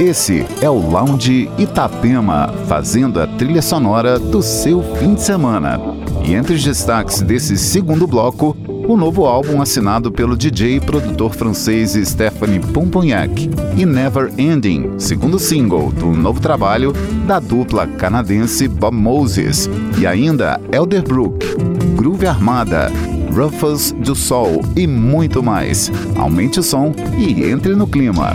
Esse é o Lounge Itapema, fazendo a trilha sonora do seu fim de semana. E entre os destaques desse segundo bloco, o novo álbum assinado pelo DJ e produtor francês Stephanie Pomponiac e Never Ending, segundo single do novo trabalho da dupla canadense Bob Moses, e ainda Elderbrook, Groove Armada, Ruffles do Sol e muito mais. Aumente o som e entre no clima.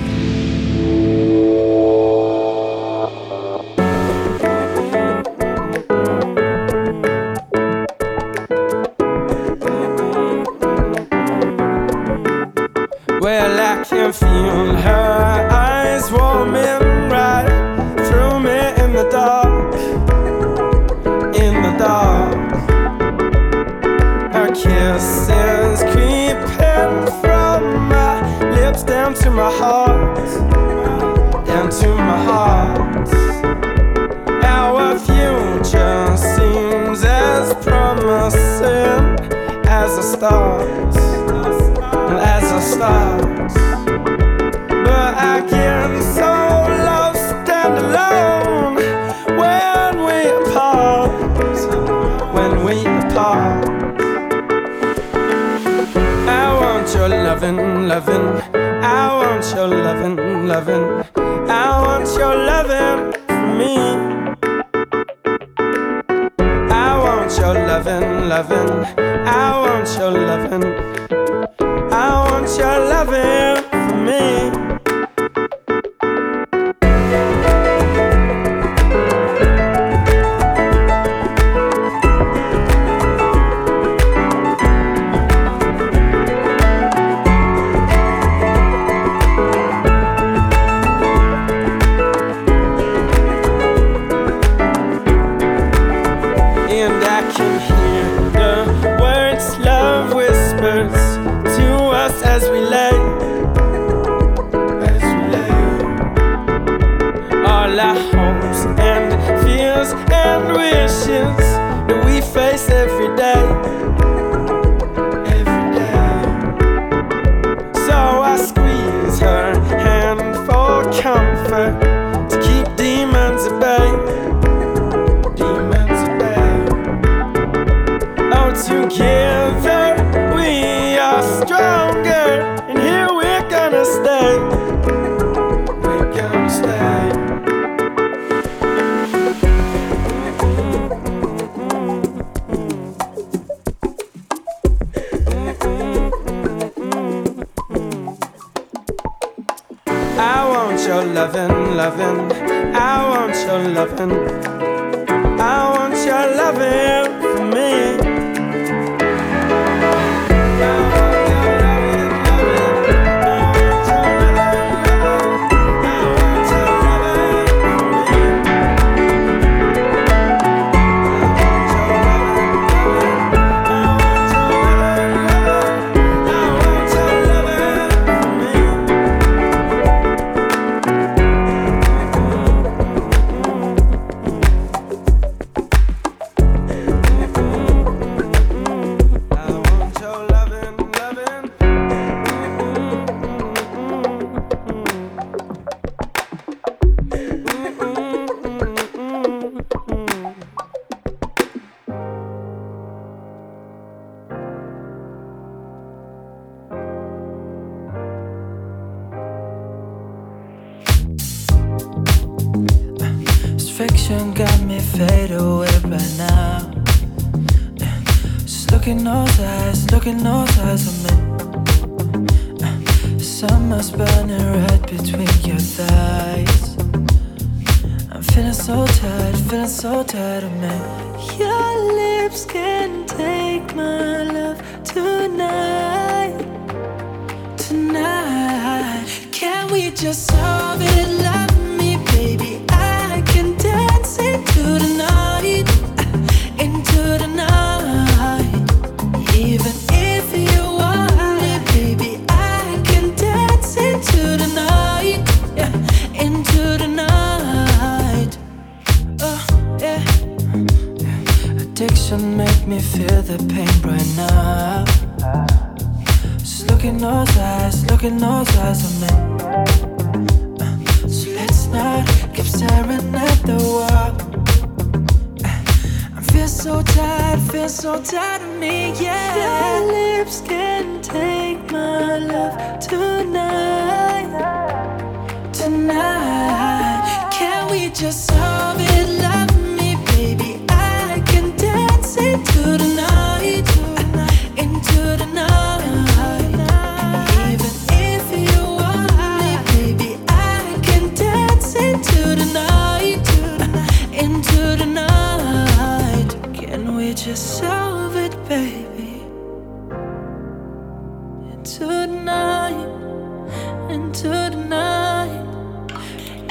into the night,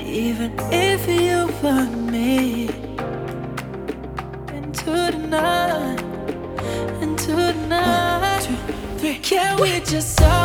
even if you find me. Into the night, into the night. One, two, three. Can we just?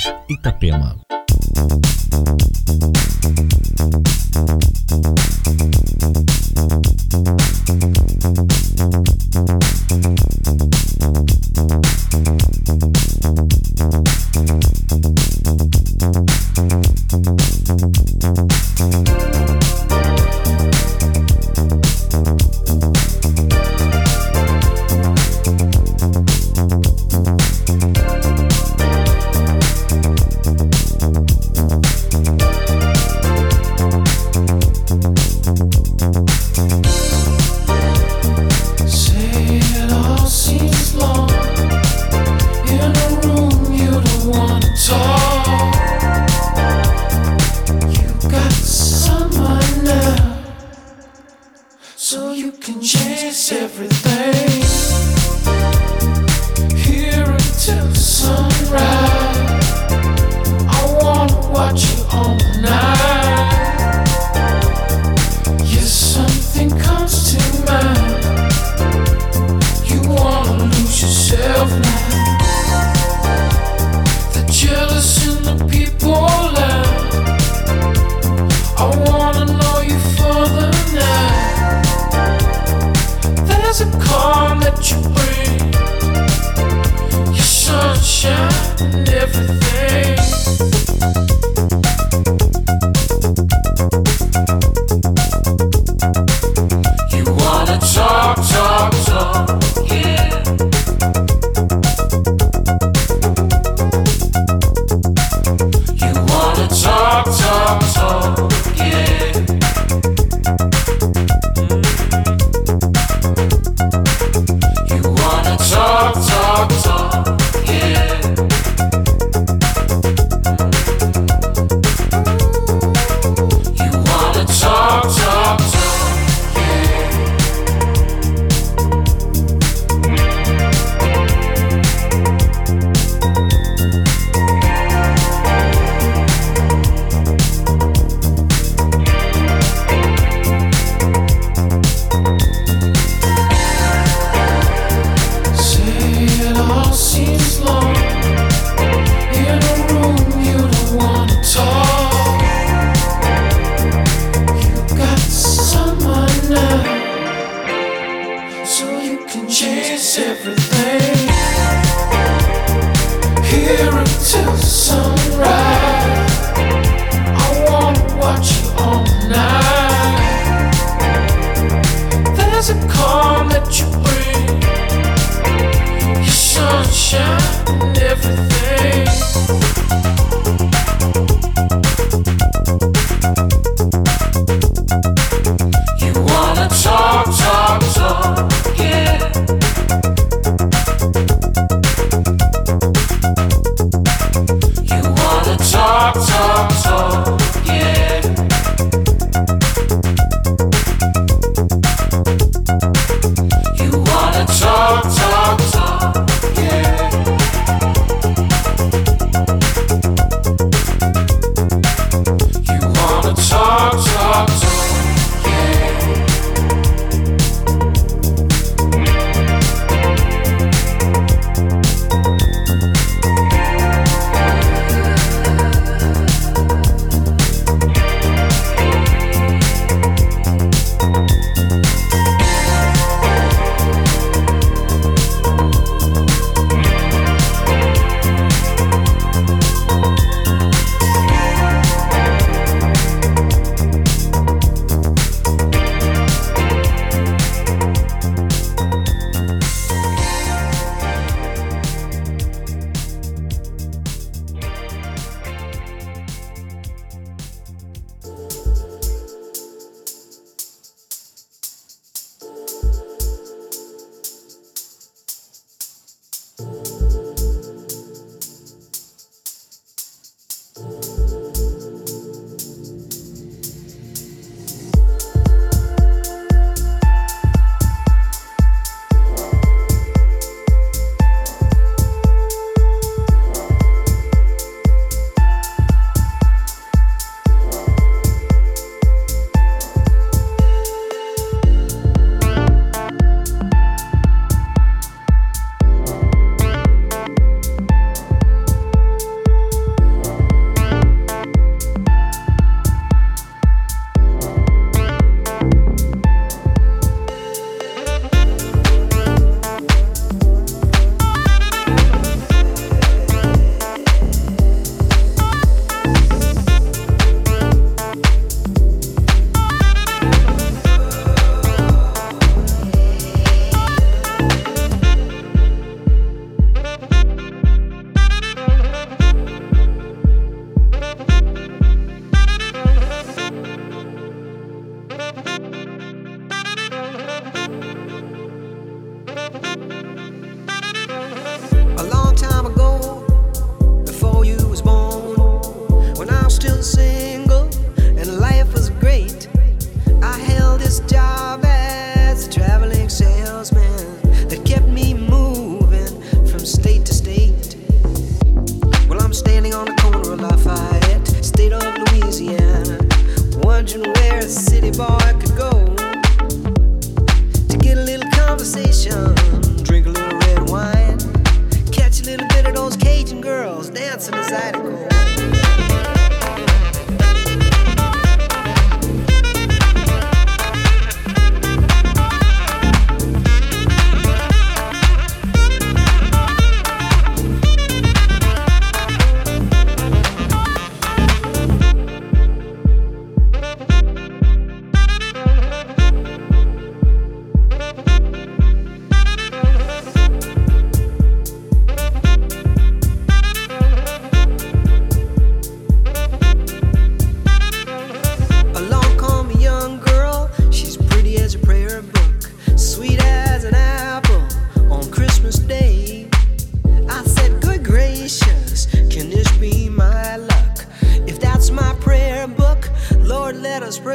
Lounge Itapema.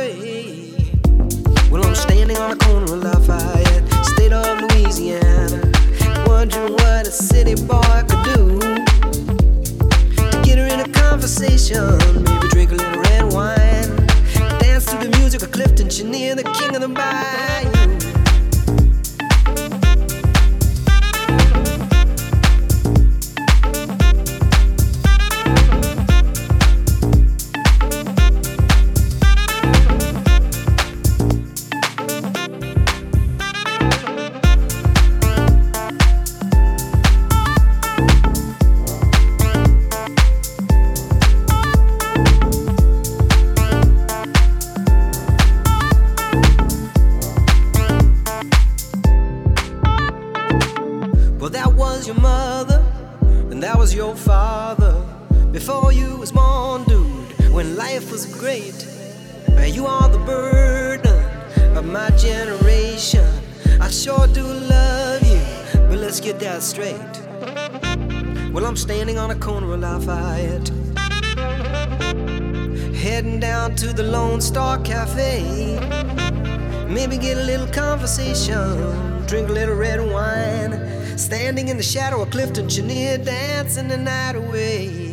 Well, I'm standing on the corner of Lafayette, state of Louisiana, wondering what a city boy could do get her in a conversation. Maybe drink a little red wine, dance to the music of Clifton Chenier, the king of the bayou. Shadow of Clifton Chenier, dancing the night away.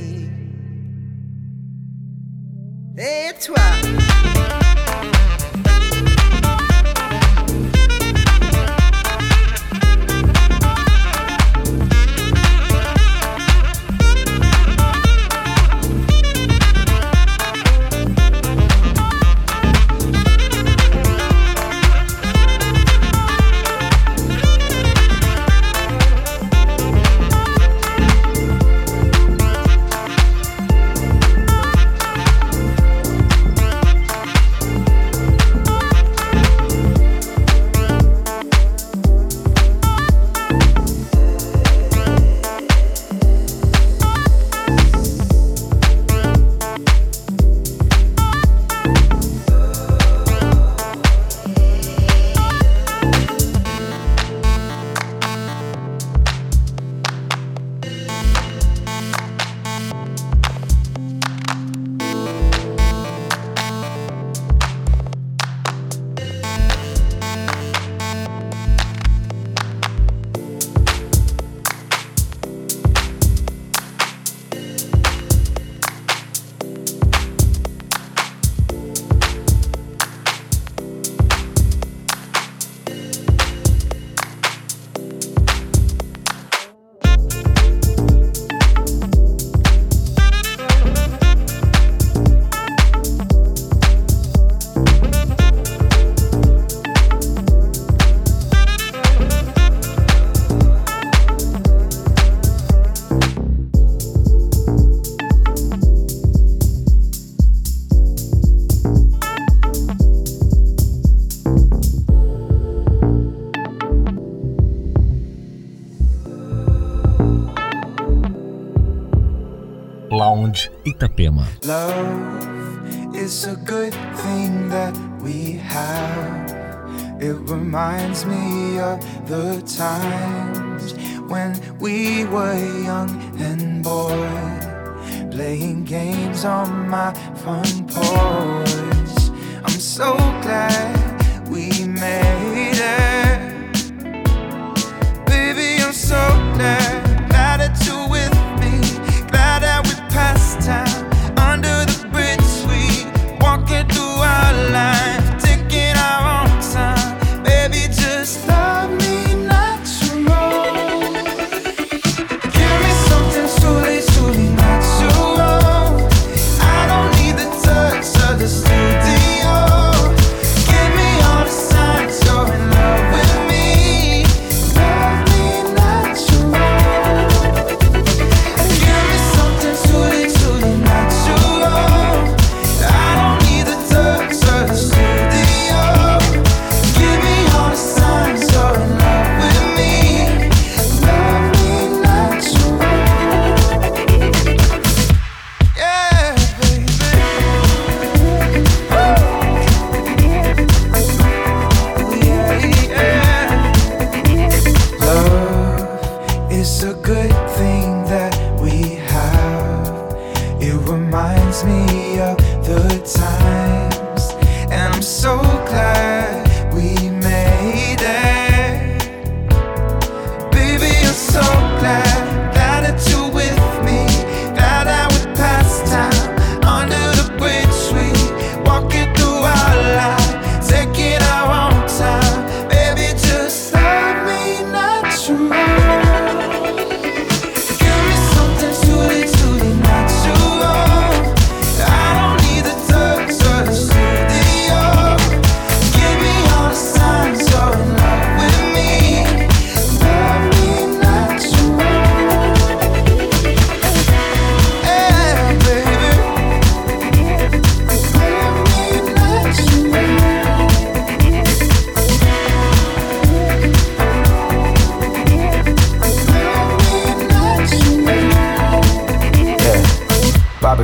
Itapema. Love is a good thing that we have. It reminds me of the times when we were young and boy, playing games on my front porch.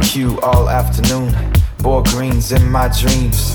Barbecue all afternoon. Boiled greens in my dreams.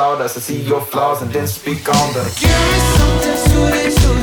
sawdust. I see your flaws and then speak on them. Give me something truly, truly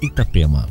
Itapema.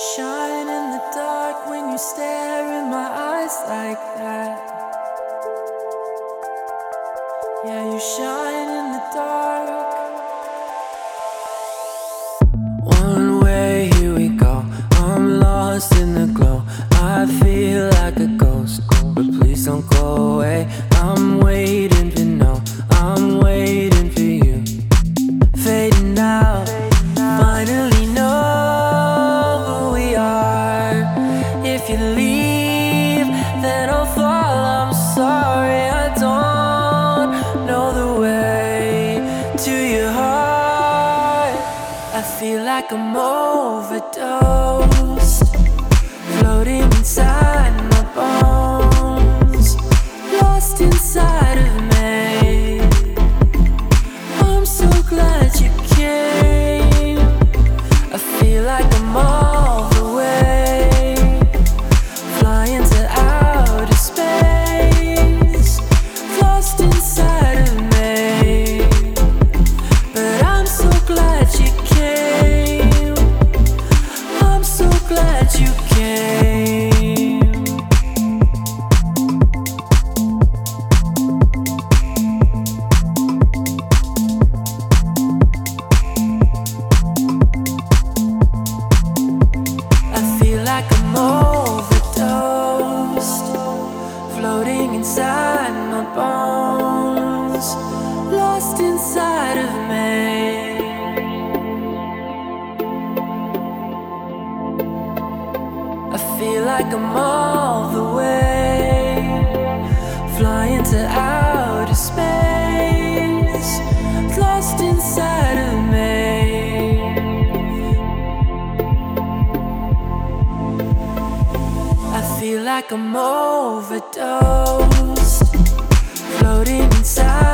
Shine in the dark when you stare in my eyes like that. Yeah, you shine in the dark. One way, here we go. I'm lost in the glow. I feel like a ghost. But please don't go away. I'm waiting to know. I'm waiting. like I'm overdosed, floating inside.